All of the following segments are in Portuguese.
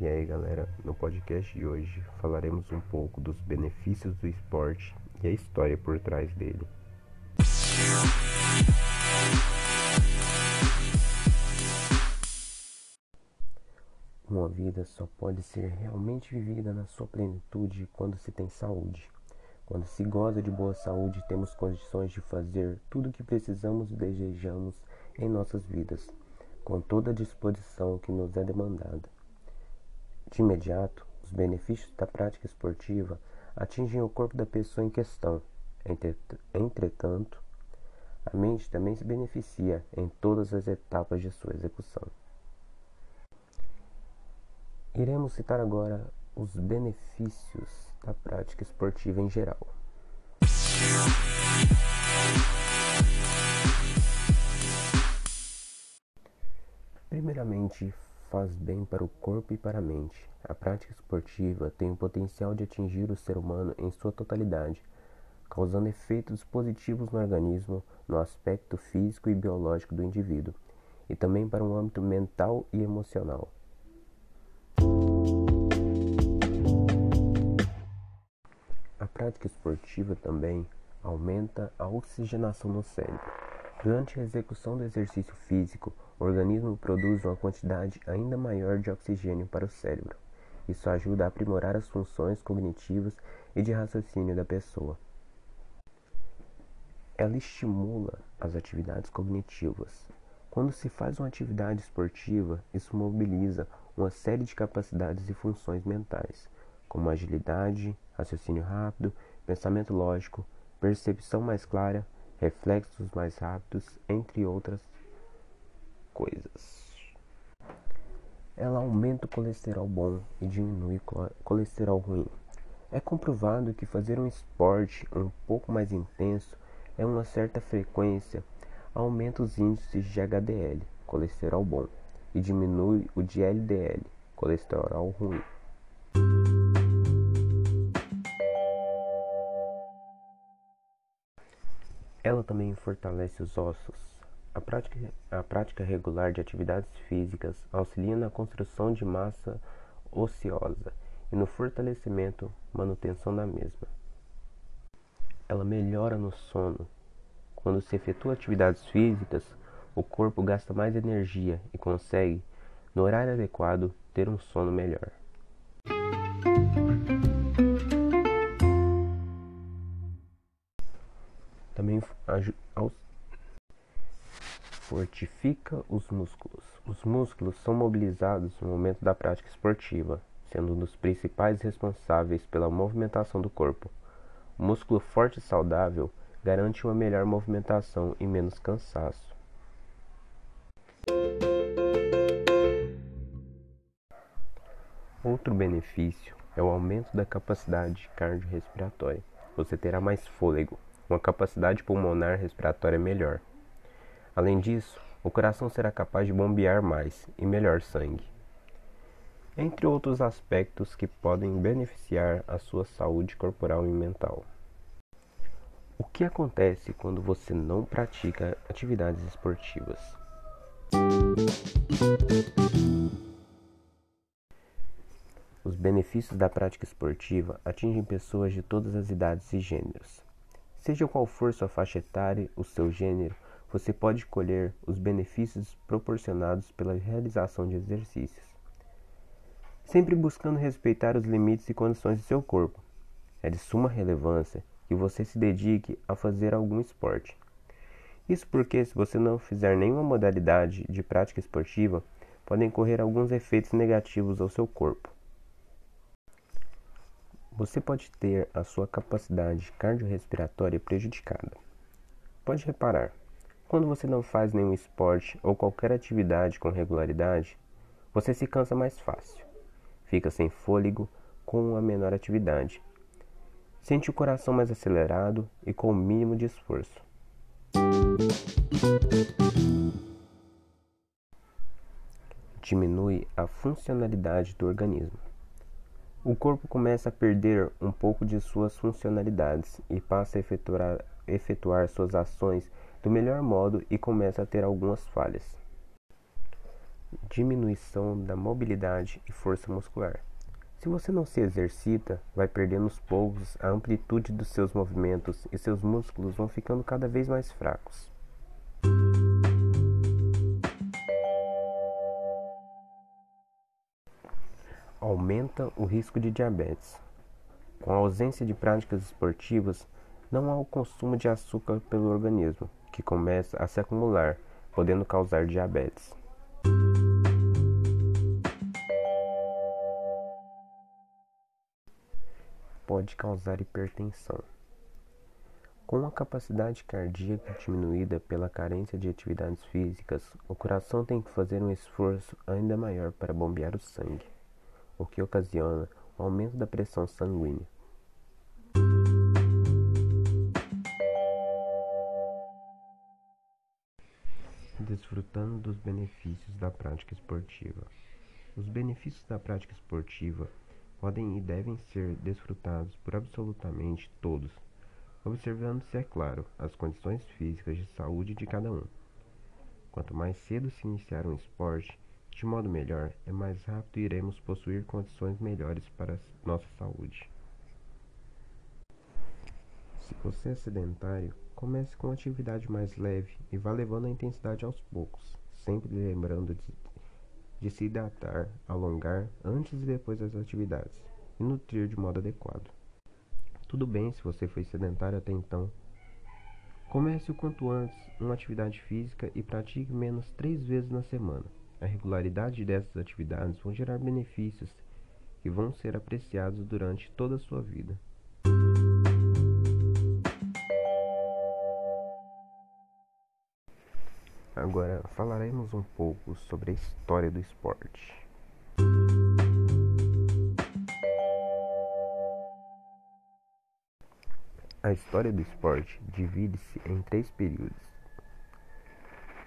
E aí, galera, no podcast de hoje falaremos um pouco dos benefícios do esporte e a história por trás dele. Uma vida só pode ser realmente vivida na sua plenitude quando se tem saúde. Quando se goza de boa saúde, temos condições de fazer tudo o que precisamos e desejamos em nossas vidas, com toda a disposição que nos é demandada. De imediato, os benefícios da prática esportiva atingem o corpo da pessoa em questão. Entretanto, a mente também se beneficia em todas as etapas de sua execução. Iremos citar agora os benefícios da prática esportiva em geral. Primeiramente, faz bem para o corpo e para a mente. A prática esportiva tem o potencial de atingir o ser humano em sua totalidade, causando efeitos positivos no organismo, no aspecto físico e biológico do indivíduo, e também para o âmbito mental e emocional. A prática esportiva também aumenta a oxigenação no cérebro. Durante a execução do exercício físico, o organismo produz uma quantidade ainda maior de oxigênio para o cérebro. Isso ajuda a aprimorar as funções cognitivas e de raciocínio da pessoa. Ela estimula as atividades cognitivas. Quando se faz uma atividade esportiva, isso mobiliza uma série de capacidades e funções mentais, como agilidade, raciocínio rápido, pensamento lógico, percepção mais clara, reflexos mais rápidos, entre outras coisas. Ela aumenta o colesterol bom e diminui o colesterol ruim. É comprovado que fazer um esporte um pouco mais intenso é uma certa frequência aumenta os índices de HDL, colesterol bom, e diminui o de LDL, colesterol ruim. Ela também fortalece os ossos. A prática, a prática regular de atividades físicas auxilia na construção de massa ociosa e no fortalecimento manutenção da mesma. Ela melhora no sono. Quando se efetua atividades físicas, o corpo gasta mais energia e consegue, no horário adequado, ter um sono melhor. Fortifica os músculos. Os músculos são mobilizados no momento da prática esportiva, sendo um dos principais responsáveis pela movimentação do corpo. O músculo forte e saudável garante uma melhor movimentação e menos cansaço. Outro benefício é o aumento da capacidade cardiorrespiratória. Você terá mais fôlego, uma capacidade pulmonar respiratória melhor. Além disso, o coração será capaz de bombear mais e melhor sangue. Entre outros aspectos que podem beneficiar a sua saúde corporal e mental. O que acontece quando você não pratica atividades esportivas? Os benefícios da prática esportiva atingem pessoas de todas as idades e gêneros. Seja qual for sua faixa etária, o seu gênero, você pode colher os benefícios proporcionados pela realização de exercícios. Sempre buscando respeitar os limites e condições de seu corpo. É de suma relevância que você se dedique a fazer algum esporte. Isso porque, se você não fizer nenhuma modalidade de prática esportiva, podem correr alguns efeitos negativos ao seu corpo. Você pode ter a sua capacidade cardiorrespiratória prejudicada. Pode reparar, quando você não faz nenhum esporte ou qualquer atividade com regularidade, você se cansa mais fácil, fica sem fôlego com uma menor atividade, sente o coração mais acelerado e com o mínimo de esforço. Diminui a funcionalidade do organismo. O corpo começa a perder um pouco de suas funcionalidades e passa a efetuar, efetuar suas ações do melhor modo e começa a ter algumas falhas. diminuição da mobilidade e força muscular. Se você não se exercita, vai perdendo aos poucos a amplitude dos seus movimentos e seus músculos vão ficando cada vez mais fracos. Aumenta o risco de diabetes. Com a ausência de práticas esportivas, não há o consumo de açúcar pelo organismo, que começa a se acumular, podendo causar diabetes. Pode causar hipertensão. Com a capacidade cardíaca diminuída pela carência de atividades físicas, o coração tem que fazer um esforço ainda maior para bombear o sangue o que ocasiona o aumento da pressão sanguínea. Desfrutando dos benefícios da prática esportiva. Os benefícios da prática esportiva podem e devem ser desfrutados por absolutamente todos, observando-se, é claro, as condições físicas de saúde de cada um. Quanto mais cedo se iniciar um esporte, de modo melhor, é mais rápido iremos possuir condições melhores para nossa saúde. Se você é sedentário, comece com atividade mais leve e vá levando a intensidade aos poucos, sempre lembrando de, de se hidratar, alongar antes e depois das atividades e nutrir de modo adequado. Tudo bem se você foi sedentário até então. Comece o quanto antes uma atividade física e pratique menos três vezes na semana. A regularidade dessas atividades vão gerar benefícios que vão ser apreciados durante toda a sua vida. Agora falaremos um pouco sobre a história do esporte. A história do esporte divide-se em três períodos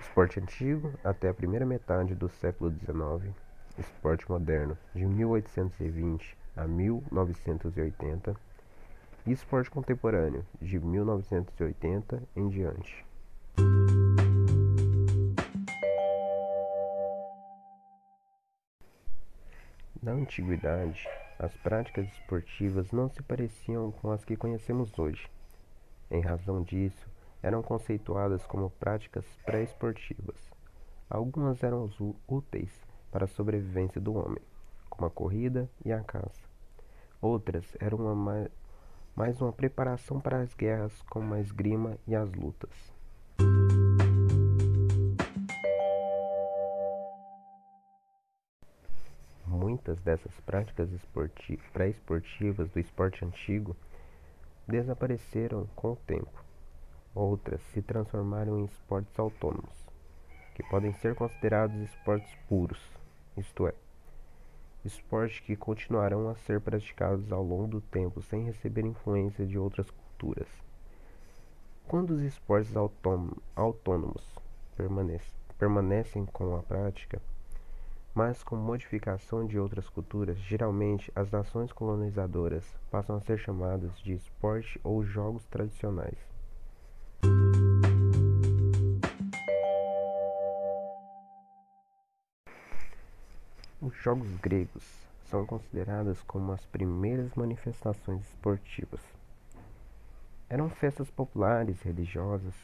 Esporte antigo até a primeira metade do século XIX, esporte moderno de 1820 a 1980 e esporte contemporâneo de 1980 em diante. Na antiguidade, as práticas esportivas não se pareciam com as que conhecemos hoje. Em razão disso, eram conceituadas como práticas pré-esportivas. Algumas eram úteis para a sobrevivência do homem, como a corrida e a caça. Outras eram uma mais uma preparação para as guerras, como a esgrima e as lutas. Muitas dessas práticas pré-esportivas do esporte antigo desapareceram com o tempo Outras se transformaram em esportes autônomos, que podem ser considerados esportes puros, isto é, esportes que continuarão a ser praticados ao longo do tempo sem receber influência de outras culturas. Quando os esportes autônomos permanecem com a prática, mas com modificação de outras culturas, geralmente as nações colonizadoras passam a ser chamadas de esporte ou jogos tradicionais. Os Jogos Gregos são considerados como as primeiras manifestações esportivas. Eram festas populares religiosas,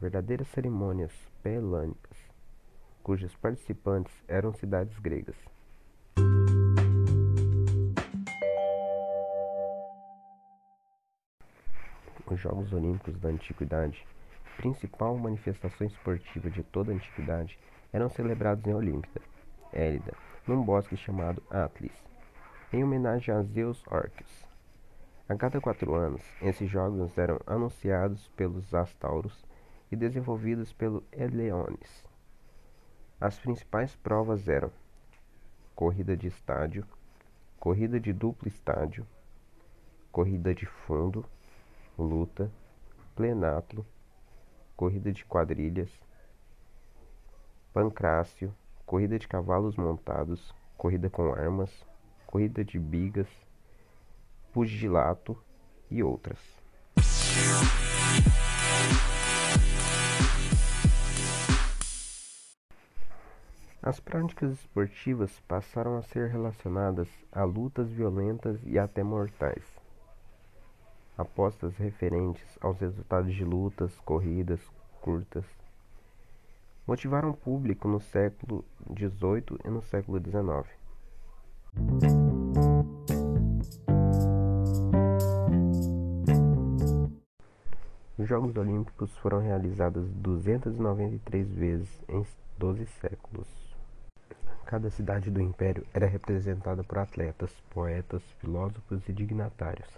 verdadeiras cerimônias pelânicas, cujos participantes eram cidades gregas. Os Jogos Olímpicos da Antiguidade, principal manifestação esportiva de toda a antiguidade, eram celebrados em Olímpida, Élida, num bosque chamado Atlas, em homenagem a Zeus Orcus. A cada quatro anos, esses jogos eram anunciados pelos Astauros e desenvolvidos pelo Eleones. As principais provas eram corrida de estádio, corrida de duplo estádio, corrida de fundo, luta, plenatlo, corrida de quadrilhas, pancrácio, corrida de cavalos montados, corrida com armas, corrida de bigas, pugilato e outras. As práticas esportivas passaram a ser relacionadas a lutas violentas e até mortais. Apostas referentes aos resultados de lutas, corridas curtas, motivaram o público no século XVIII e no século XIX. Os Jogos Olímpicos foram realizados 293 vezes em 12 séculos. Cada cidade do império era representada por atletas, poetas, filósofos e dignatários.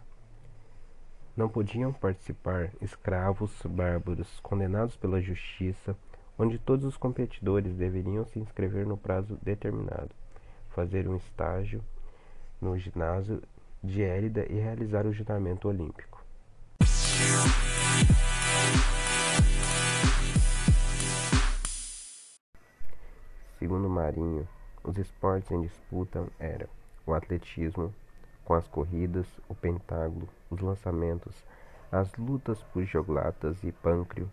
Não podiam participar escravos, bárbaros, condenados pela justiça, onde todos os competidores deveriam se inscrever no prazo determinado, fazer um estágio no ginásio de Élida e realizar o juramento olímpico. Segundo Marinho, os esportes em disputa eram o atletismo, com as corridas, o pentágono, os lançamentos, as lutas por joglatas e pâncreas,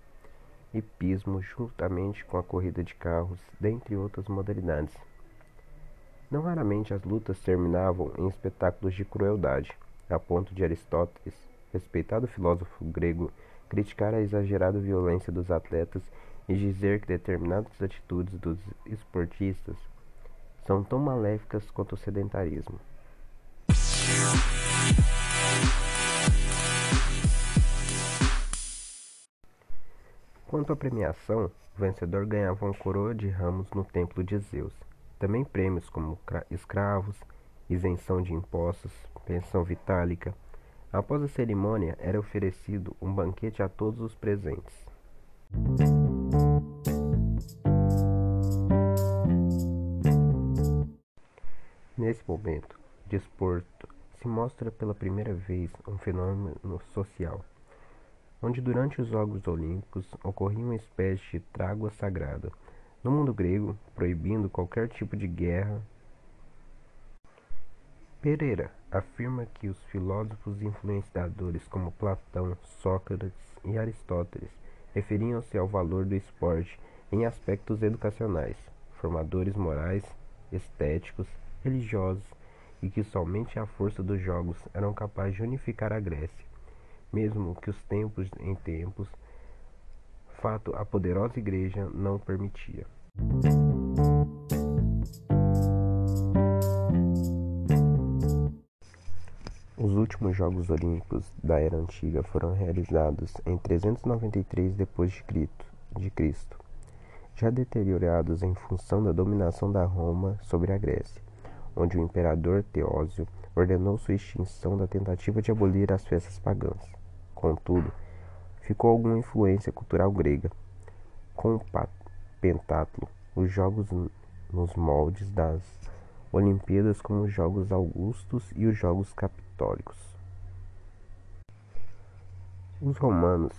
hipismo juntamente com a corrida de carros, dentre outras modalidades. Não raramente as lutas terminavam em espetáculos de crueldade, a ponto de Aristóteles, respeitado filósofo grego, criticar a exagerada violência dos atletas e dizer que determinadas atitudes dos esportistas são tão maléficas quanto o sedentarismo. Quanto à premiação, o vencedor ganhava uma coroa de ramos no templo de Zeus. Também prêmios como escravos, isenção de impostos, pensão vitálica. Após a cerimônia, era oferecido um banquete a todos os presentes. Nesse momento, desporto se mostra pela primeira vez um fenômeno social, onde durante os Jogos Olímpicos ocorria uma espécie de trágua sagrada, no mundo grego, proibindo qualquer tipo de guerra. Pereira afirma que os filósofos influenciadores como Platão, Sócrates e Aristóteles referiam-se ao valor do esporte em aspectos educacionais, formadores morais, estéticos religiosos e que somente a força dos jogos eram capazes de unificar a Grécia, mesmo que os tempos em tempos, fato a poderosa igreja não permitia. Os últimos Jogos Olímpicos da Era Antiga foram realizados em 393 d.C., de Cristo, já deteriorados em função da dominação da Roma sobre a Grécia onde o imperador Teósio ordenou sua extinção da tentativa de abolir as festas pagãs. Contudo, ficou alguma influência cultural grega. Com o pentatlo, os jogos nos moldes das Olimpíadas como os Jogos Augustos e os Jogos Católicos. Os romanos,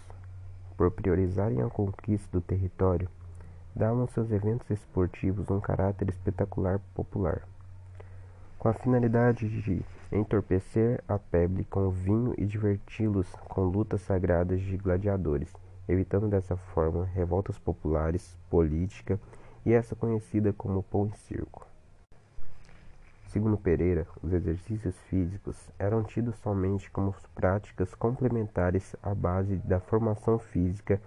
por priorizarem a conquista do território, davam seus eventos esportivos um caráter espetacular popular com a finalidade de entorpecer a pebre com vinho e diverti-los com lutas sagradas de gladiadores, evitando dessa forma revoltas populares, política e essa conhecida como pão e circo. Segundo Pereira, os exercícios físicos eram tidos somente como práticas complementares à base da formação física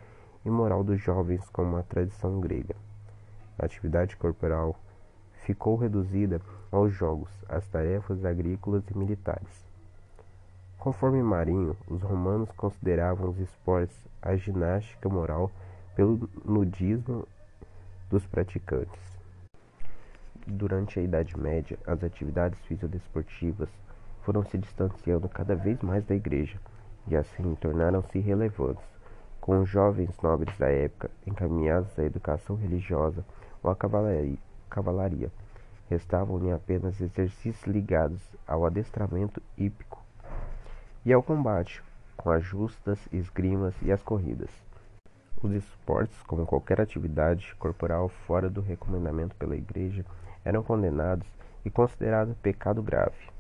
e moral dos jovens como a tradição grega. A atividade corporal ficou reduzida aos jogos, às tarefas agrícolas e militares. Conforme Marinho, os romanos consideravam os esportes a ginástica moral pelo nudismo dos praticantes. Durante a Idade Média, as atividades fisiodesportivas foram se distanciando cada vez mais da igreja e assim tornaram-se irrelevantes, com os jovens nobres da época encaminhados à educação religiosa ou à cavalaria cavalaria. Restavam-lhe apenas exercícios ligados ao adestramento hípico e ao combate, com as justas, esgrimas e as corridas. Os esportes, como qualquer atividade corporal fora do recomendamento pela Igreja, eram condenados e considerados pecado grave.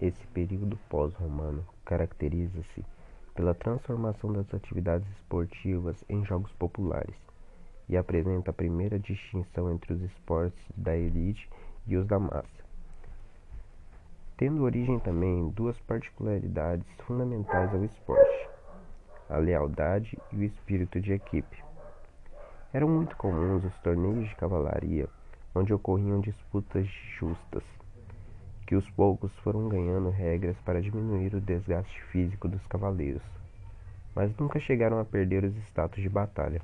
Esse período pós-romano caracteriza-se pela transformação das atividades esportivas em jogos populares e apresenta a primeira distinção entre os esportes da elite e os da massa. Tendo origem também duas particularidades fundamentais ao esporte: a lealdade e o espírito de equipe. Eram muito comuns os torneios de cavalaria, onde ocorriam disputas justas, que os poucos foram ganhando regras para diminuir o desgaste físico dos cavaleiros, mas nunca chegaram a perder os status de batalha.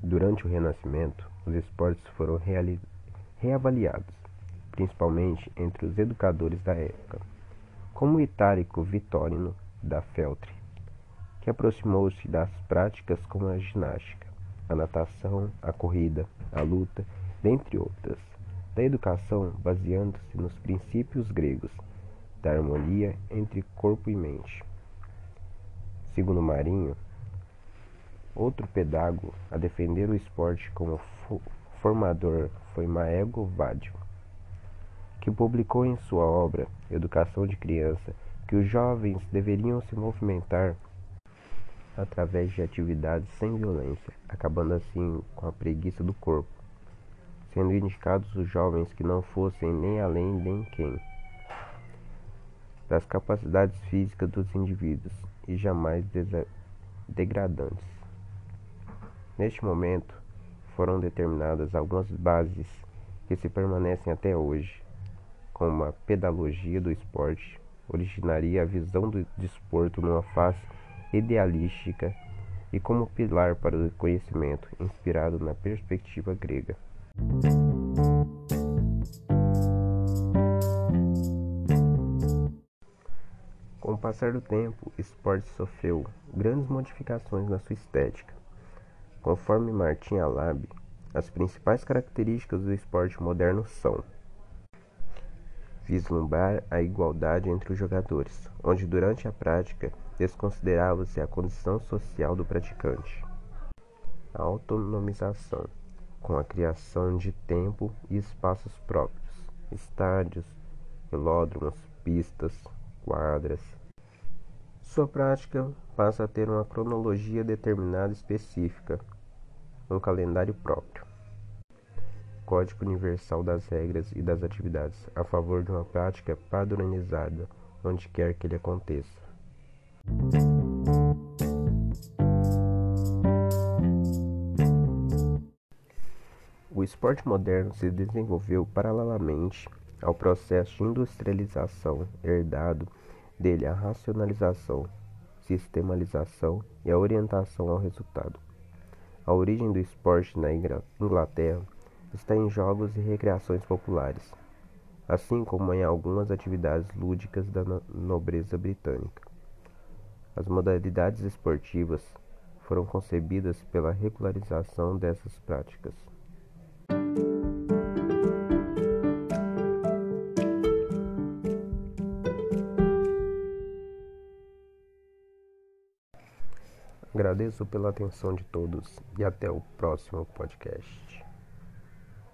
Durante o Renascimento, os esportes foram reavaliados, principalmente entre os educadores da época, como o Itálico Vitorino da Feltre, que aproximou-se das práticas como a ginástica a natação, a corrida, a luta, dentre outras, da educação baseando-se nos princípios gregos da harmonia entre corpo e mente. Segundo Marinho, outro pedago a defender o esporte como formador foi Maego Vadio, que publicou em sua obra Educação de Criança que os jovens deveriam se movimentar através de atividades sem violência, acabando assim com a preguiça do corpo, sendo indicados os jovens que não fossem nem além nem quem das capacidades físicas dos indivíduos e jamais degradantes. Neste momento, foram determinadas algumas bases que se permanecem até hoje, como a pedagogia do esporte, originaria a visão do desporto numa face idealística e como pilar para o conhecimento inspirado na perspectiva grega. Com o passar do tempo, o esporte sofreu grandes modificações na sua estética. Conforme Martin Alab, as principais características do esporte moderno são vislumbrar a igualdade entre os jogadores, onde durante a prática desconsiderava-se a condição social do praticante. A autonomização, com a criação de tempo e espaços próprios, estádios, velódromos, pistas, quadras. Sua prática passa a ter uma cronologia determinada específica, um calendário próprio. Código Universal das Regras e das Atividades a favor de uma prática padronizada onde quer que ele aconteça. Esporte moderno se desenvolveu paralelamente ao processo de industrialização herdado dele a racionalização, sistematização e a orientação ao resultado. A origem do esporte na Inglaterra está em jogos e recreações populares, assim como em algumas atividades lúdicas da nobreza britânica. As modalidades esportivas foram concebidas pela regularização dessas práticas. Agradeço pela atenção de todos e até o próximo podcast.